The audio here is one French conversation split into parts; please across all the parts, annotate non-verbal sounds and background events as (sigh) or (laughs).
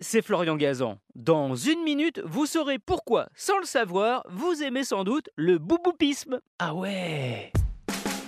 c'est Florian Gazan. Dans une minute, vous saurez pourquoi, sans le savoir, vous aimez sans doute le bouboupisme. Ah ouais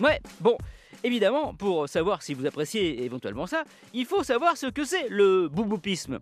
Ouais, bon, évidemment, pour savoir si vous appréciez éventuellement ça, il faut savoir ce que c'est le bouboupisme.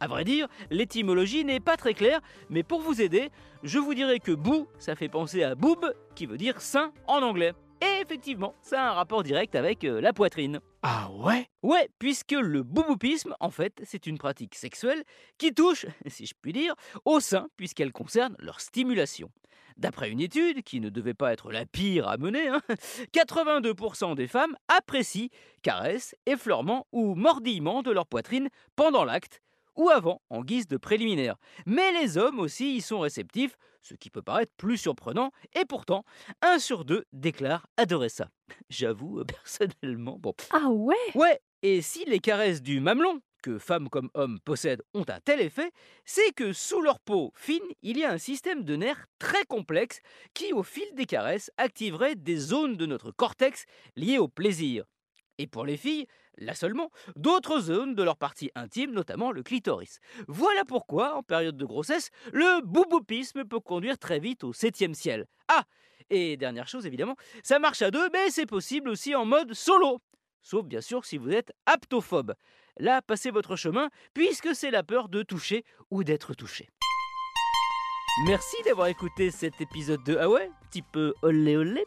À vrai dire, l'étymologie n'est pas très claire, mais pour vous aider, je vous dirai que bou, ça fait penser à boob, qui veut dire sein en anglais. Et effectivement, ça a un rapport direct avec euh, la poitrine. Ah ouais? Ouais, puisque le bouboupisme, en fait, c'est une pratique sexuelle qui touche, si je puis dire, au sein, puisqu'elle concerne leur stimulation. D'après une étude, qui ne devait pas être la pire à mener, hein, (laughs) 82% des femmes apprécient caresses, effleurements ou mordillements de leur poitrine pendant l'acte, ou avant, en guise de préliminaire. Mais les hommes aussi y sont réceptifs, ce qui peut paraître plus surprenant, et pourtant, un sur deux déclare adorer ça. (laughs) J'avoue, euh, (laughs) personnellement, bon. Ah ouais? Ouais, et si les caresses du mamelon, que femmes comme hommes possèdent, ont un tel effet, c'est que sous leur peau fine, il y a un système de nerfs très complexe qui, au fil des caresses, activerait des zones de notre cortex liées au plaisir. Et pour les filles, là seulement, d'autres zones de leur partie intime, notamment le clitoris. Voilà pourquoi, en période de grossesse, le bouboupisme peut conduire très vite au septième ciel. Ah Et dernière chose, évidemment, ça marche à deux, mais c'est possible aussi en mode solo. Sauf bien sûr si vous êtes aptophobe. Là, passez votre chemin, puisque c'est la peur de toucher ou d'être touché. Merci d'avoir écouté cet épisode de Ah ouais, petit peu olé olé.